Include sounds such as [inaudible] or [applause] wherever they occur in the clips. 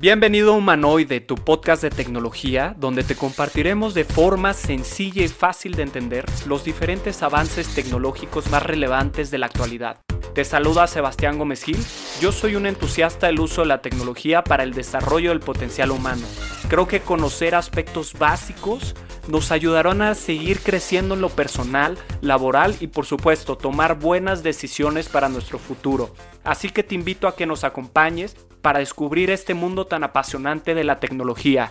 Bienvenido a Humanoide, tu podcast de tecnología, donde te compartiremos de forma sencilla y fácil de entender los diferentes avances tecnológicos más relevantes de la actualidad. Te saluda Sebastián Gómez Gil, yo soy un entusiasta del uso de la tecnología para el desarrollo del potencial humano. Creo que conocer aspectos básicos nos ayudarán a seguir creciendo en lo personal, laboral y por supuesto tomar buenas decisiones para nuestro futuro. Así que te invito a que nos acompañes para descubrir este mundo tan apasionante de la tecnología.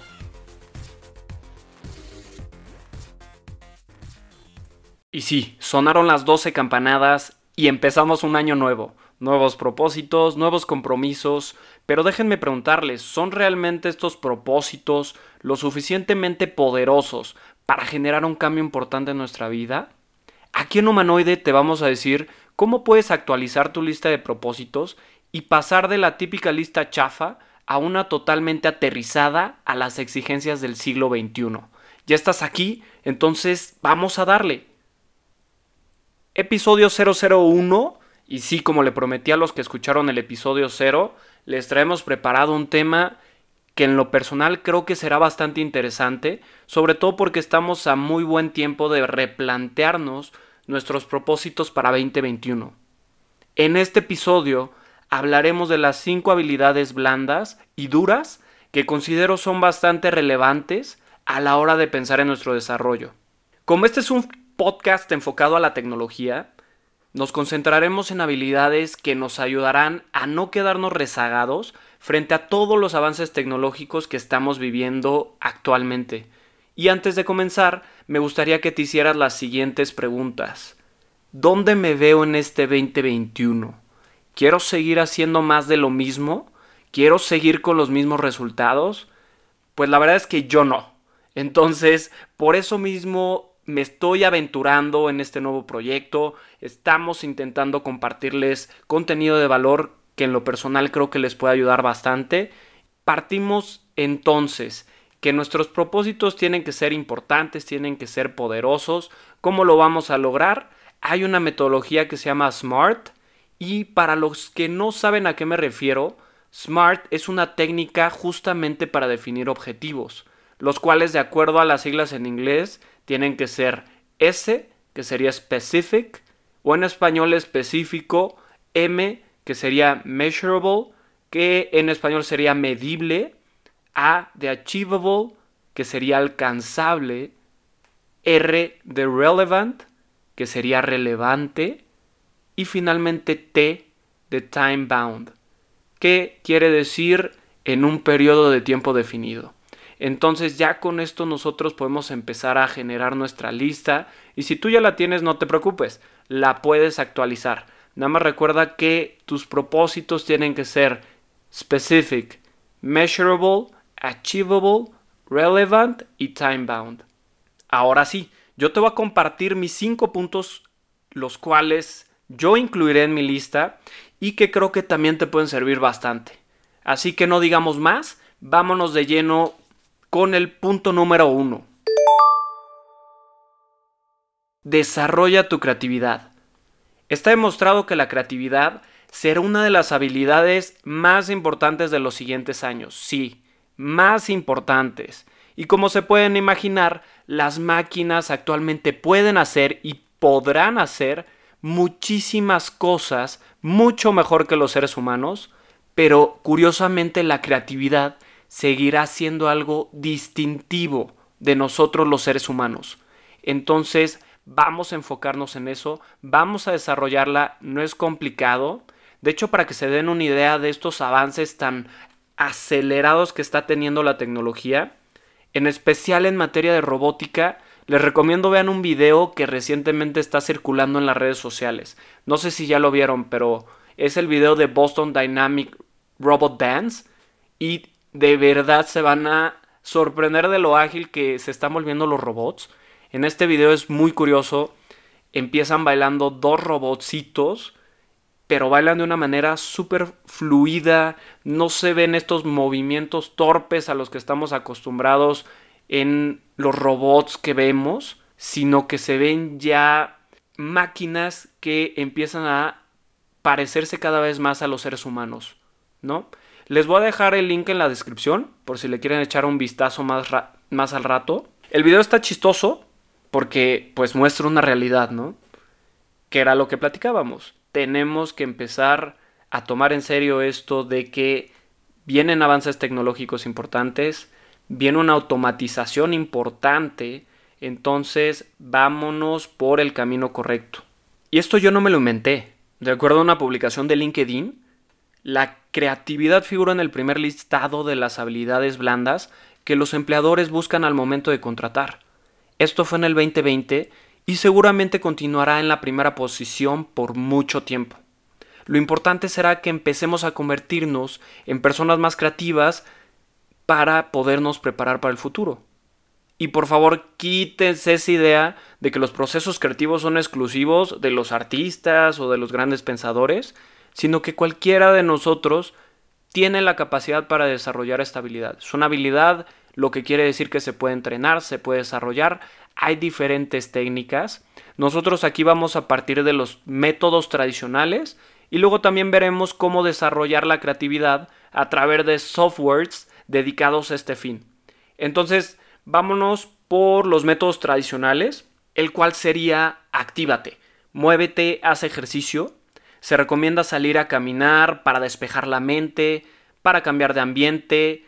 Y sí, sonaron las 12 campanadas y empezamos un año nuevo. Nuevos propósitos, nuevos compromisos, pero déjenme preguntarles, ¿son realmente estos propósitos lo suficientemente poderosos para generar un cambio importante en nuestra vida? Aquí en Humanoide te vamos a decir cómo puedes actualizar tu lista de propósitos y pasar de la típica lista chafa a una totalmente aterrizada a las exigencias del siglo XXI. Ya estás aquí, entonces vamos a darle. Episodio 001, y sí, como le prometí a los que escucharon el episodio 0, les traemos preparado un tema que en lo personal creo que será bastante interesante, sobre todo porque estamos a muy buen tiempo de replantearnos nuestros propósitos para 2021. En este episodio hablaremos de las 5 habilidades blandas y duras que considero son bastante relevantes a la hora de pensar en nuestro desarrollo. Como este es un podcast enfocado a la tecnología, nos concentraremos en habilidades que nos ayudarán a no quedarnos rezagados frente a todos los avances tecnológicos que estamos viviendo actualmente. Y antes de comenzar, me gustaría que te hicieras las siguientes preguntas. ¿Dónde me veo en este 2021? ¿Quiero seguir haciendo más de lo mismo? ¿Quiero seguir con los mismos resultados? Pues la verdad es que yo no. Entonces, por eso mismo me estoy aventurando en este nuevo proyecto. Estamos intentando compartirles contenido de valor que en lo personal creo que les puede ayudar bastante. Partimos entonces que nuestros propósitos tienen que ser importantes, tienen que ser poderosos. ¿Cómo lo vamos a lograr? Hay una metodología que se llama SMART, y para los que no saben a qué me refiero, SMART es una técnica justamente para definir objetivos, los cuales de acuerdo a las siglas en inglés tienen que ser S, que sería specific, o en español específico, M, que sería measurable, que en español sería medible, A de achievable, que sería alcanzable, R de relevant, que sería relevante, y finalmente T de time bound, que quiere decir en un periodo de tiempo definido. Entonces ya con esto nosotros podemos empezar a generar nuestra lista y si tú ya la tienes no te preocupes, la puedes actualizar. Nada más recuerda que tus propósitos tienen que ser specific, measurable, achievable, relevant y time bound. Ahora sí, yo te voy a compartir mis cinco puntos los cuales yo incluiré en mi lista y que creo que también te pueden servir bastante. Así que no digamos más, vámonos de lleno con el punto número uno. Desarrolla tu creatividad. Está demostrado que la creatividad será una de las habilidades más importantes de los siguientes años. Sí, más importantes. Y como se pueden imaginar, las máquinas actualmente pueden hacer y podrán hacer muchísimas cosas mucho mejor que los seres humanos, pero curiosamente la creatividad seguirá siendo algo distintivo de nosotros los seres humanos. Entonces, vamos a enfocarnos en eso, vamos a desarrollarla, no es complicado. De hecho, para que se den una idea de estos avances tan acelerados que está teniendo la tecnología, en especial en materia de robótica, les recomiendo vean un video que recientemente está circulando en las redes sociales. No sé si ya lo vieron, pero es el video de Boston Dynamic Robot Dance y de verdad se van a sorprender de lo ágil que se están volviendo los robots. En este video es muy curioso. Empiezan bailando dos robotcitos, pero bailan de una manera súper fluida. No se ven estos movimientos torpes a los que estamos acostumbrados en los robots que vemos, sino que se ven ya máquinas que empiezan a parecerse cada vez más a los seres humanos, ¿no? Les voy a dejar el link en la descripción por si le quieren echar un vistazo más, más al rato. El video está chistoso porque pues muestra una realidad, ¿no? Que era lo que platicábamos. Tenemos que empezar a tomar en serio esto de que vienen avances tecnológicos importantes, viene una automatización importante, entonces vámonos por el camino correcto. Y esto yo no me lo inventé. De acuerdo a una publicación de LinkedIn, la creatividad figura en el primer listado de las habilidades blandas que los empleadores buscan al momento de contratar. Esto fue en el 2020 y seguramente continuará en la primera posición por mucho tiempo. Lo importante será que empecemos a convertirnos en personas más creativas para podernos preparar para el futuro. Y por favor, quítense esa idea de que los procesos creativos son exclusivos de los artistas o de los grandes pensadores, sino que cualquiera de nosotros tiene la capacidad para desarrollar esta habilidad. Es una habilidad, lo que quiere decir que se puede entrenar, se puede desarrollar. Hay diferentes técnicas. Nosotros aquí vamos a partir de los métodos tradicionales y luego también veremos cómo desarrollar la creatividad a través de softwares dedicados a este fin. Entonces, vámonos por los métodos tradicionales, el cual sería actívate, muévete, haz ejercicio. Se recomienda salir a caminar para despejar la mente, para cambiar de ambiente,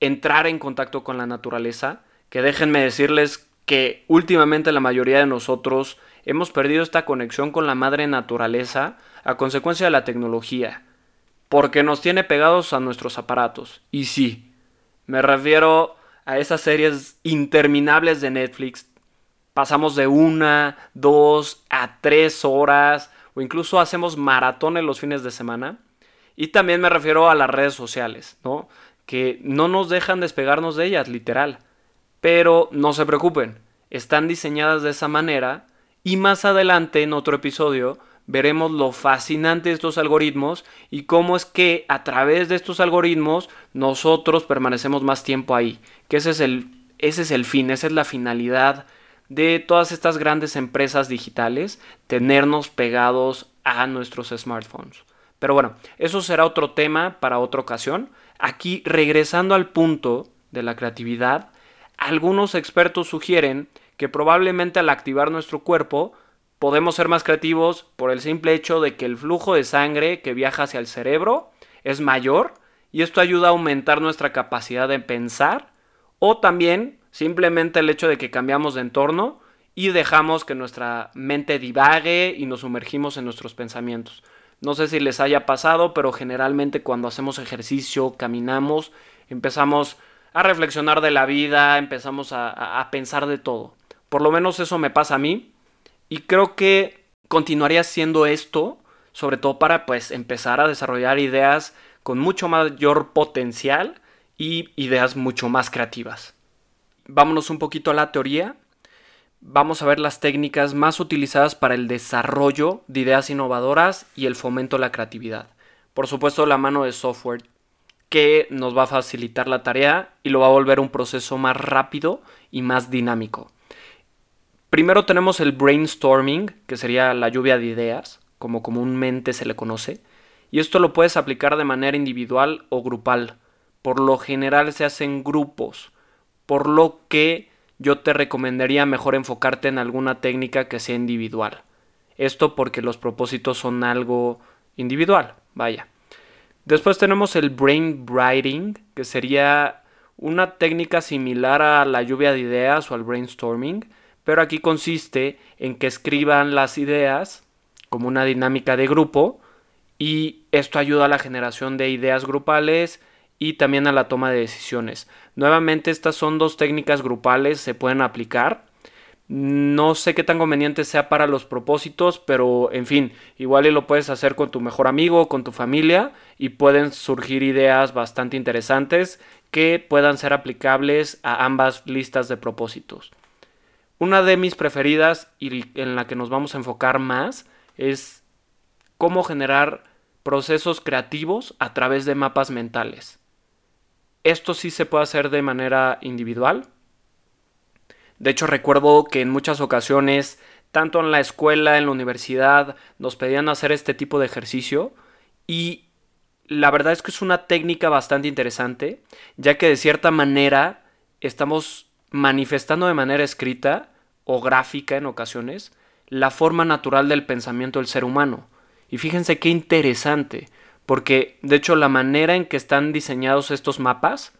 entrar en contacto con la naturaleza, que déjenme decirles que últimamente la mayoría de nosotros hemos perdido esta conexión con la madre naturaleza a consecuencia de la tecnología, porque nos tiene pegados a nuestros aparatos. Y sí, me refiero a esas series interminables de Netflix. Pasamos de una, dos a tres horas, o incluso hacemos maratones los fines de semana. Y también me refiero a las redes sociales, ¿no? Que no nos dejan despegarnos de ellas, literal. Pero no se preocupen, están diseñadas de esa manera y más adelante en otro episodio veremos lo fascinante de estos algoritmos y cómo es que a través de estos algoritmos nosotros permanecemos más tiempo ahí. Que ese es el, ese es el fin, esa es la finalidad de todas estas grandes empresas digitales, tenernos pegados a nuestros smartphones. Pero bueno, eso será otro tema para otra ocasión. Aquí, regresando al punto de la creatividad, algunos expertos sugieren que probablemente al activar nuestro cuerpo podemos ser más creativos por el simple hecho de que el flujo de sangre que viaja hacia el cerebro es mayor y esto ayuda a aumentar nuestra capacidad de pensar o también simplemente el hecho de que cambiamos de entorno y dejamos que nuestra mente divague y nos sumergimos en nuestros pensamientos. No sé si les haya pasado, pero generalmente cuando hacemos ejercicio, caminamos, empezamos a reflexionar de la vida, empezamos a, pensar de todo. Por lo menos eso me pasa a mí. Y creo que continuaría haciendo esto, sobre todo para pues empezar a desarrollar ideas con mucho mayor potencial y ideas mucho más creativas. Vámonos un poquito a la teoría. Vamos a ver las técnicas más utilizadas para el desarrollo de ideas innovadoras y el fomento de la creatividad. Por supuesto, la mano de software que nos va a facilitar la tarea y lo va a volver un proceso más rápido y más dinámico. Primero tenemos el brainstorming, que sería la lluvia de ideas, como comúnmente se le conoce, y esto lo puedes aplicar de manera individual o grupal. Por lo general se hacen grupos, por lo que yo te recomendaría mejor enfocarte en alguna técnica que sea individual. Esto porque los propósitos son algo individual, vaya. Después tenemos el brain writing, que sería una técnica similar a la lluvia de ideas o al brainstorming, pero aquí consiste en que escriban las ideas como una dinámica de grupo y esto ayuda a la generación de ideas grupales y también a la toma de decisiones. Nuevamente estas son dos técnicas grupales, se pueden aplicar. No sé qué tan conveniente sea para los propósitos, pero en fin, igual lo puedes hacer con tu mejor amigo, con tu familia y pueden surgir ideas bastante interesantes que puedan ser aplicables a ambas listas de propósitos. Una de mis preferidas y en la que nos vamos a enfocar más es cómo generar procesos creativos a través de mapas mentales. Esto sí se puede hacer de manera individual. De hecho, recuerdo que en muchas ocasiones, tanto en la escuela, en la universidad, nos pedían hacer este tipo de ejercicio y la verdad es que es una técnica bastante interesante, ya que de cierta manera estamos manifestando de manera escrita o gráfica en ocasiones la forma natural del pensamiento del ser humano. Y fíjense qué interesante, porque de hecho la manera en que están diseñados estos mapas,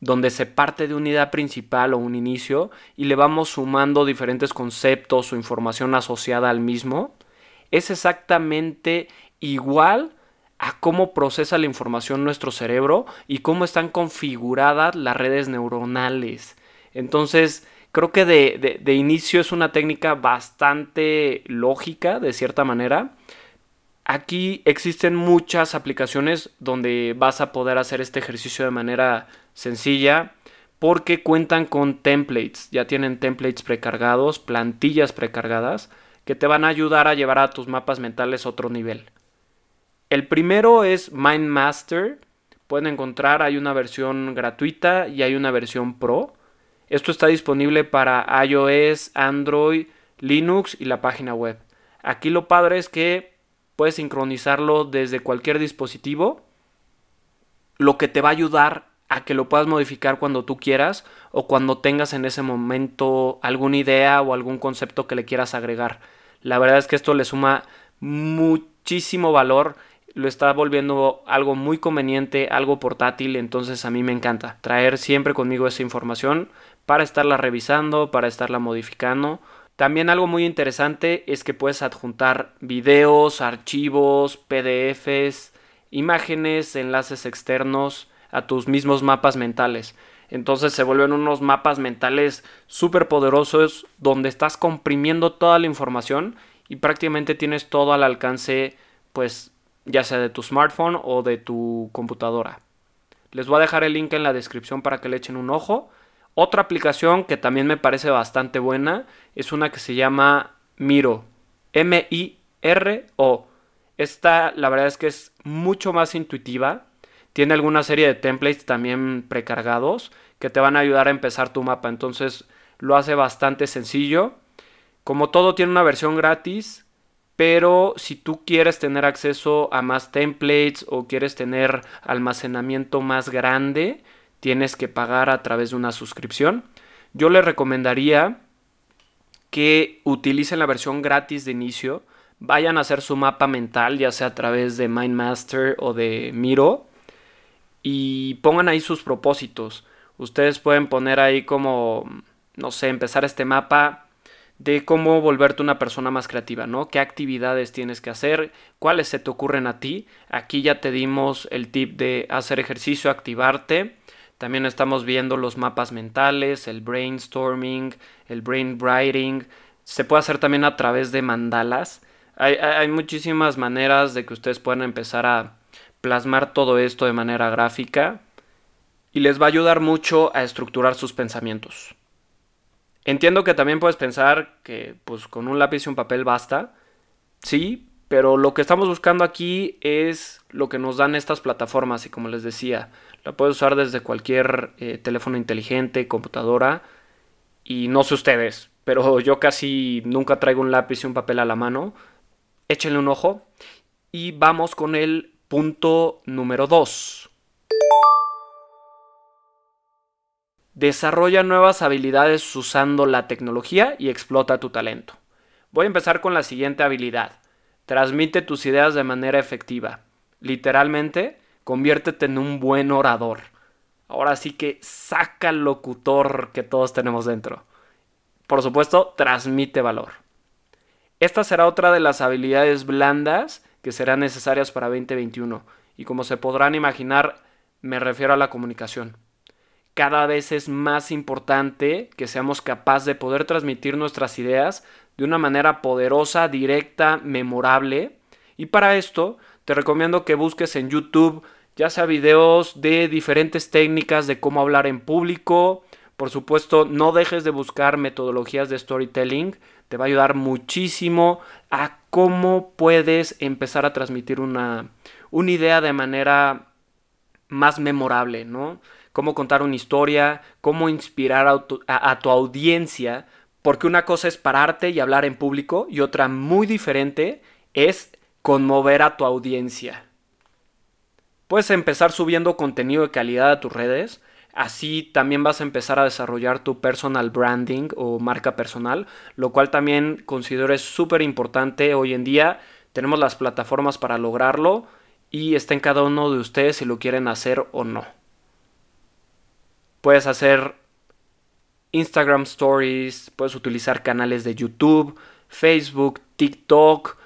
donde se parte de una idea principal o un inicio y le vamos sumando diferentes conceptos o información asociada al mismo, es exactamente igual a cómo procesa la información nuestro cerebro y cómo están configuradas las redes neuronales. Entonces, creo que de, de, inicio es una técnica bastante lógica, de cierta manera. Aquí existen muchas aplicaciones donde vas a poder hacer este ejercicio de manera sencilla porque cuentan con templates, ya tienen templates precargados, plantillas precargadas que te van a ayudar a llevar a tus mapas mentales a otro nivel. El primero es MindMaster. Pueden encontrar, hay una versión gratuita y hay una versión pro. Esto está disponible para iOS, Android, Linux y la página web. Aquí lo padre es que puedes sincronizarlo desde cualquier dispositivo, lo que te va a ayudar a que lo puedas modificar cuando tú quieras o cuando tengas en ese momento alguna idea o algún concepto que le quieras agregar. La verdad es que esto le suma muchísimo valor lo está volviendo algo muy conveniente, algo portátil, entonces a mí me encanta traer siempre conmigo esa información para estarla revisando, para estarla modificando. También algo muy interesante es que puedes adjuntar videos, archivos, PDFs, imágenes, enlaces externos a tus mismos mapas mentales. Entonces se vuelven unos mapas mentales súper poderosos donde estás comprimiendo toda la información y prácticamente tienes todo al alcance pues ya sea de tu smartphone o de tu computadora. Les voy a dejar el link en la descripción para que le echen un ojo. Otra aplicación que también me parece bastante buena es una que se llama Miro. M-I-R-O. Esta la verdad es que es mucho más intuitiva. Tiene alguna serie de templates también precargados que te van a ayudar a empezar tu mapa. Entonces lo hace bastante sencillo. Como todo tiene una versión gratis, pero si tú quieres tener acceso a más templates o quieres tener almacenamiento más grande, tienes que pagar a través de una suscripción. Yo les recomendaría que utilicen la versión gratis de inicio, vayan a hacer su mapa mental, ya sea a través de MindMaster o de Miro, y pongan ahí sus propósitos. Ustedes pueden poner ahí como, no sé, empezar este mapa de cómo volverte una persona más creativa, ¿no? ¿Qué actividades tienes que hacer? ¿Cuáles se te ocurren a ti? Aquí ya te dimos el tip de hacer ejercicio, activarte. También estamos viendo los mapas mentales, el brainstorming, el brainwriting. Se puede hacer también a través de mandalas. Hay, muchísimas maneras de que ustedes puedan empezar a plasmar todo esto de manera gráfica y les va a ayudar mucho a estructurar sus pensamientos. Entiendo que también puedes pensar que pues con un lápiz y un papel basta. Sí, pero lo que estamos buscando aquí es lo que nos dan estas plataformas y como les decía, la puedes usar desde cualquier eh, teléfono inteligente, computadora y no sé ustedes, pero [laughs] yo casi nunca traigo un lápiz y un papel a la mano. Échenle un ojo y vamos con el punto número 2. Desarrolla nuevas habilidades usando la tecnología y explota tu talento. Voy a empezar con la siguiente habilidad. Transmite tus ideas de manera efectiva. Literalmente, conviértete en un buen orador. Ahora sí que saca el locutor que todos tenemos dentro. Por supuesto, transmite valor. Esta será otra de las habilidades blandas que serán necesarias para 2021. Y como se podrán imaginar, me refiero a la comunicación cada vez es más importante que seamos capaces de poder transmitir nuestras ideas de una manera poderosa, directa, memorable. Y para esto te recomiendo que busques en YouTube ya sea videos de diferentes técnicas de cómo hablar en público. Por supuesto, no dejes de buscar metodologías de storytelling. Te va a ayudar muchísimo a cómo puedes empezar a transmitir una, una idea de manera más memorable, ¿no? cómo contar una historia, cómo inspirar a tu, a, tu audiencia, porque una cosa es pararte y hablar en público y otra muy diferente es conmover a tu audiencia. Puedes empezar subiendo contenido de calidad a tus redes. Así también vas a empezar a desarrollar tu personal branding o marca personal, lo cual también considero es súper importante hoy en día. Tenemos las plataformas para lograrlo y está en cada uno de ustedes si lo quieren hacer o no. Puedes hacer Instagram Stories, puedes utilizar canales de YouTube, Facebook, TikTok.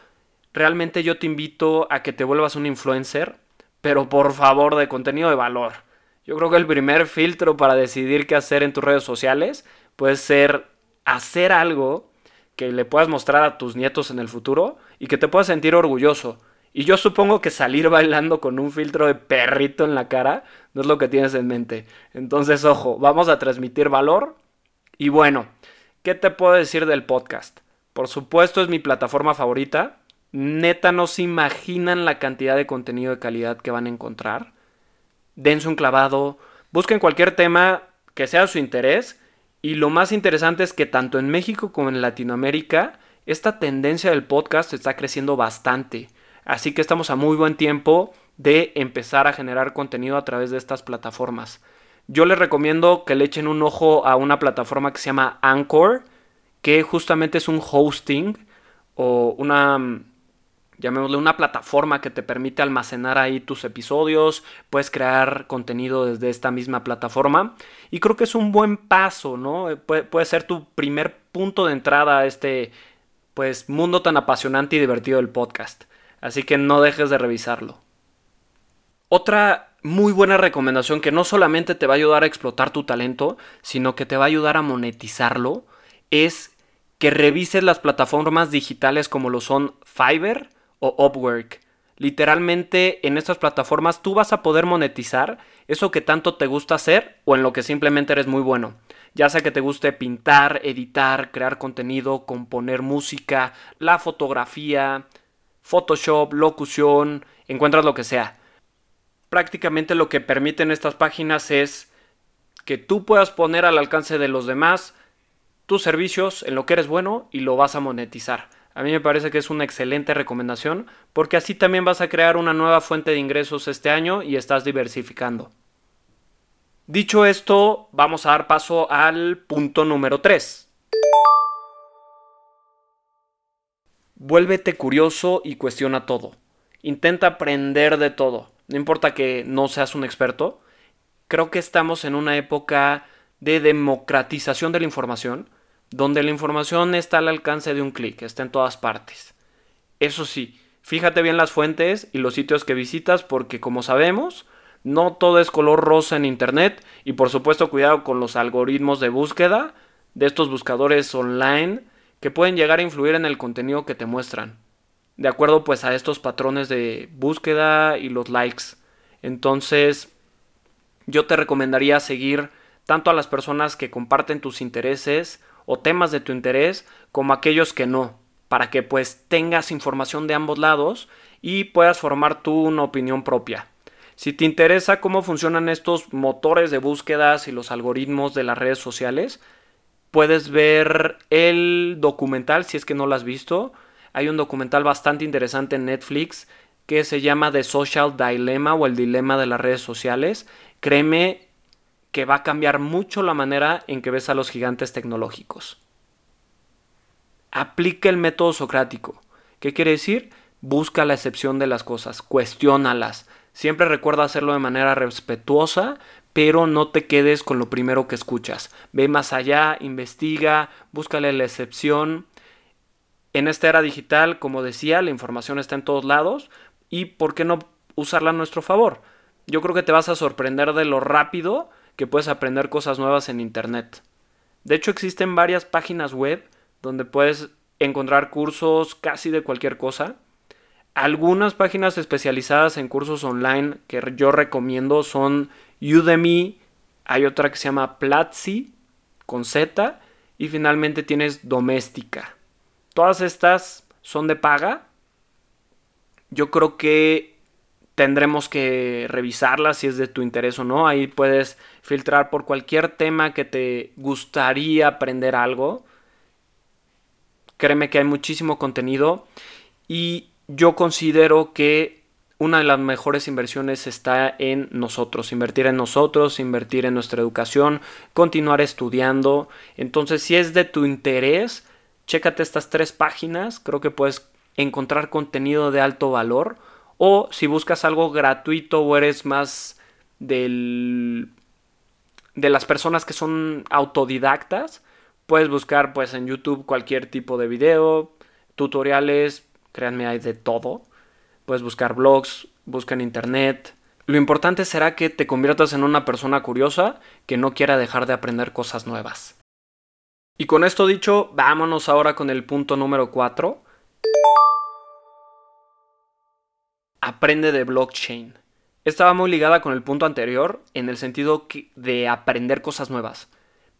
Realmente yo te invito a que te vuelvas un influencer, pero por favor de contenido de valor. Yo creo que el primer filtro para decidir qué hacer en tus redes sociales puede ser hacer algo que le puedas mostrar a tus nietos en el futuro y que te puedas sentir orgulloso. Y yo supongo que salir [laughs] bailando con un filtro de perrito en la cara no es lo que tienes en mente. Entonces, ojo, vamos a transmitir valor. Y bueno, ¿qué te puedo decir del podcast? Por supuesto es mi plataforma favorita. Neta no se imaginan la cantidad de contenido de calidad que van a encontrar. Dense un clavado, busquen cualquier tema que sea de su interés. Y lo más interesante es que tanto en México como en Latinoamérica, esta tendencia del podcast está creciendo bastante. Así que estamos a muy buen tiempo de empezar a generar contenido a través de estas plataformas. Yo les recomiendo que le echen un ojo a una plataforma que se llama Anchor, que justamente es un hosting o una, llamémosle una plataforma que te permite almacenar ahí tus episodios, puedes crear contenido desde esta misma plataforma y creo que es un buen paso, ¿no? Puede, puede ser tu primer punto de entrada a este pues mundo tan apasionante y divertido del podcast. Así que no dejes de revisarlo. Otra muy buena recomendación que no solamente te va a ayudar a explotar tu talento, sino que te va a ayudar a monetizarlo, es que revises las plataformas digitales como lo son Fiverr o Upwork. Literalmente en estas plataformas tú vas a poder monetizar eso que tanto te gusta hacer o en lo que simplemente eres muy bueno. Ya sea que te guste pintar, editar, crear contenido, componer música, la fotografía, Photoshop, locución, encuentras lo que sea. Prácticamente lo que permiten estas páginas es que tú puedas poner al alcance de los demás tus servicios en lo que eres bueno y lo vas a monetizar. A mí me parece que es una excelente recomendación porque así también vas a crear una nueva fuente de ingresos este año y estás diversificando. Dicho esto, vamos a dar paso al punto número 3. Vuélvete curioso y cuestiona todo. Intenta aprender de todo. No importa que no seas un experto. Creo que estamos en una época de democratización de la información, donde la información está al alcance de un clic, está en todas partes. Eso sí, fíjate bien las fuentes y los sitios que visitas porque como sabemos, no todo es color rosa en Internet y por supuesto cuidado con los algoritmos de búsqueda de estos buscadores online que pueden llegar a influir en el contenido que te muestran, de acuerdo pues a estos patrones de búsqueda y los likes. Entonces, yo te recomendaría seguir tanto a las personas que comparten tus intereses o temas de tu interés como aquellos que no, para que pues tengas información de ambos lados y puedas formar tú una opinión propia. Si te interesa cómo funcionan estos motores de búsquedas y los algoritmos de las redes sociales, puedes ver el documental si es que no lo has visto. Hay un documental bastante interesante en Netflix que se llama The Social Dilemma o el dilema de las redes sociales. Créeme que va a cambiar mucho la manera en que ves a los gigantes tecnológicos. Aplica el método socrático. ¿Qué quiere decir? Busca la excepción de las cosas, cuestiónalas. Siempre recuerda hacerlo de manera respetuosa, pero no te quedes con lo primero que escuchas. Ve más allá, investiga, búscale la excepción. En esta era digital, como decía, la información está en todos lados y ¿por qué no usarla a nuestro favor? Yo creo que te vas a sorprender de lo rápido que puedes aprender cosas nuevas en Internet. De hecho, existen varias páginas web donde puedes encontrar cursos casi de cualquier cosa. Algunas páginas especializadas en cursos online que yo recomiendo son Udemy, hay otra que se llama Platzi con Z y finalmente tienes Doméstica. Todas estas son de paga. Yo creo que tendremos que revisarlas si es de tu interés o no. Ahí puedes filtrar por cualquier tema que te gustaría aprender algo. Créeme que hay muchísimo contenido y yo considero que una de las mejores inversiones está en nosotros, invertir en nosotros, invertir en nuestra educación, continuar estudiando. Entonces, si es de tu interés, chécate estas tres páginas, creo que puedes encontrar contenido de alto valor. O si buscas algo gratuito o eres más del, de las personas que son autodidactas, puedes buscar pues en YouTube cualquier tipo de video, tutoriales, créanme hay de todo. Puedes buscar blogs, busca en internet. Lo importante será que te conviertas en una persona curiosa que no quiera dejar de aprender cosas nuevas. Y con esto dicho, vámonos ahora con el punto número 4. Aprende de blockchain. Estaba muy ligada con el punto anterior en el sentido de aprender cosas nuevas.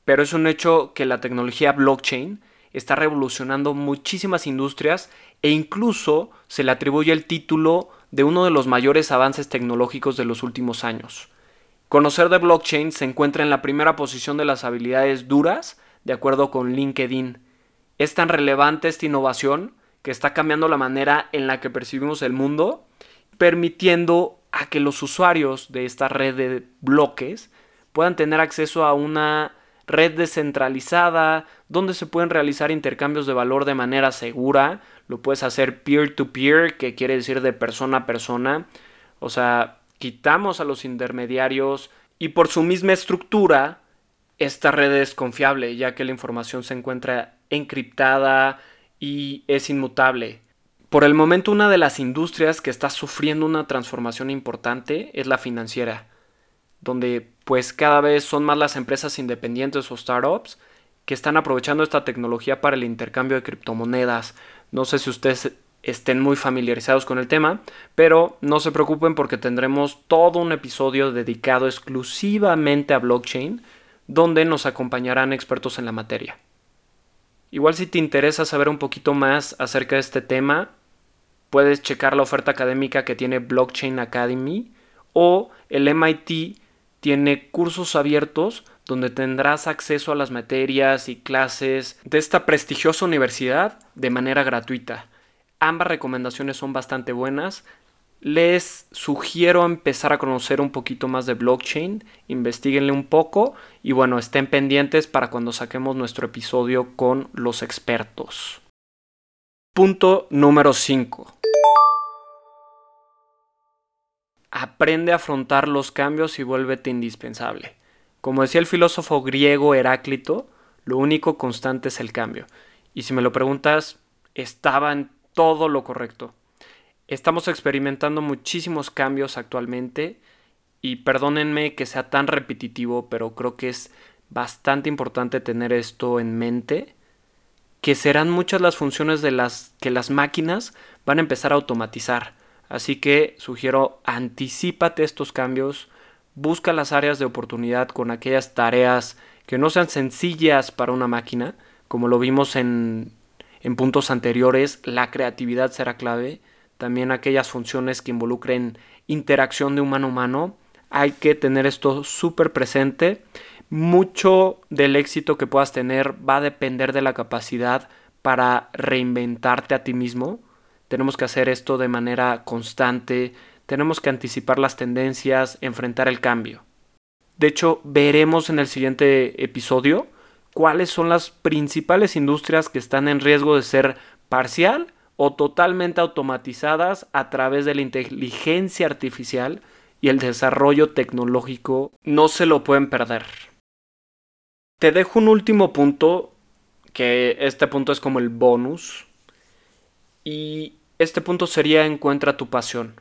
Pero es un hecho que la tecnología blockchain está revolucionando muchísimas industrias e incluso se le atribuye el título de uno de los mayores avances tecnológicos de los últimos años. Conocer de blockchain se encuentra en la primera posición de las habilidades duras, de acuerdo con LinkedIn. Es tan relevante esta innovación que está cambiando la manera en la que percibimos el mundo, permitiendo a que los usuarios de esta red de bloques puedan tener acceso a una red descentralizada, donde se pueden realizar intercambios de valor de manera segura. Lo puedes hacer peer-to-peer, que quiere decir de persona a persona. O sea, quitamos a los intermediarios y por su misma estructura, esta red es confiable, ya que la información se encuentra encriptada y es inmutable. Por el momento, una de las industrias que está sufriendo una transformación importante es la financiera donde pues cada vez son más las empresas independientes o startups que están aprovechando esta tecnología para el intercambio de criptomonedas. No sé si ustedes estén muy familiarizados con el tema, pero no se preocupen porque tendremos todo un episodio dedicado exclusivamente a blockchain, donde nos acompañarán expertos en la materia. Igual si te interesa saber un poquito más acerca de este tema, puedes checar la oferta académica que tiene Blockchain Academy o el MIT tiene cursos abiertos donde tendrás acceso a las materias y clases de esta prestigiosa universidad de manera gratuita. Ambas recomendaciones son bastante buenas. Les sugiero empezar a conocer un poquito más de blockchain, investiguenle un poco y bueno, estén pendientes para cuando saquemos nuestro episodio con los expertos. Punto número 5. Aprende a afrontar los cambios y vuélvete indispensable. Como decía el filósofo griego Heráclito, lo único constante es el cambio. Y si me lo preguntas, estaba en todo lo correcto. Estamos experimentando muchísimos cambios actualmente y perdónenme que sea tan repetitivo, pero creo que es bastante importante tener esto en mente, que serán muchas las funciones de las que las máquinas van a empezar a automatizar. Así que sugiero anticipate estos cambios, busca las áreas de oportunidad con aquellas tareas que no sean sencillas para una máquina, como lo vimos en, en puntos anteriores, la creatividad será clave, también aquellas funciones que involucren interacción de humano a humano, hay que tener esto súper presente. Mucho del éxito que puedas tener va a depender de la capacidad para reinventarte a ti mismo tenemos que hacer esto de manera constante, tenemos que anticipar las tendencias, enfrentar el cambio. De hecho, veremos en el siguiente episodio cuáles son las principales industrias que están en riesgo de ser parcial o totalmente automatizadas a través de la inteligencia artificial y el desarrollo tecnológico. No se lo pueden perder. Te dejo un último punto, que este punto es como el bonus. Y este punto sería encuentra tu pasión.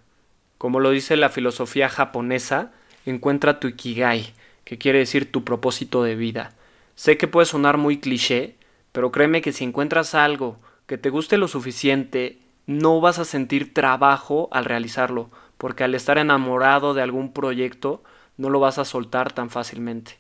Como lo dice la filosofía japonesa, encuentra tu ikigai, que quiere decir tu propósito de vida. Sé que puede sonar muy cliché, pero créeme que si encuentras algo que te guste lo suficiente, no vas a sentir trabajo al realizarlo, porque al estar enamorado de algún proyecto, no lo vas a soltar tan fácilmente.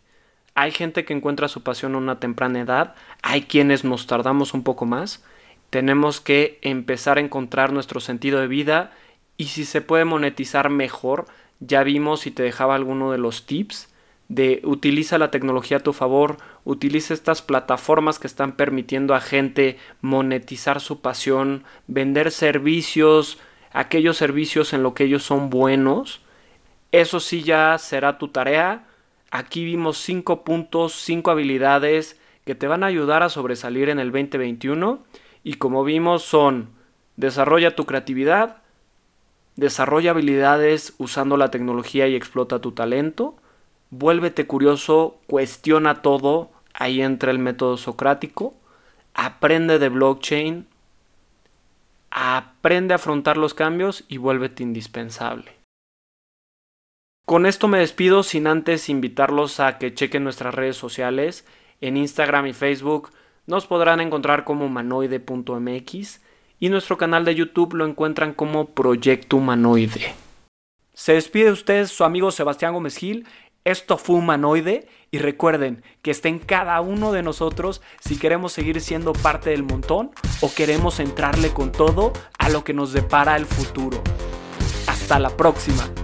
Hay gente que encuentra su pasión a una temprana edad, hay quienes nos tardamos un poco más, tenemos que empezar a encontrar nuestro sentido de vida y si se puede monetizar mejor, ya vimos y te dejaba alguno de los tips de utiliza la tecnología a tu favor, utiliza estas plataformas que están permitiendo a gente monetizar su pasión, vender servicios, aquellos servicios en lo que ellos son buenos. Eso sí ya será tu tarea. Aquí vimos 5 puntos, 5 habilidades que te van a ayudar a sobresalir en el 2021. Y como vimos son, desarrolla tu creatividad, desarrolla habilidades usando la tecnología y explota tu talento, vuélvete curioso, cuestiona todo, ahí entra el método socrático, aprende de blockchain, aprende a afrontar los cambios y vuélvete indispensable. Con esto me despido sin antes invitarlos a que chequen nuestras redes sociales. En Instagram y Facebook nos podrán encontrar como humanoide.mx y nuestro canal de YouTube lo encuentran como Proyecto Humanoide. Se despide usted su amigo Sebastián Gómez Gil esto fue humanoide y recuerden que está en cada uno de nosotros si queremos seguir siendo parte del montón o queremos entrarle con todo a lo que nos depara el futuro. Hasta la próxima.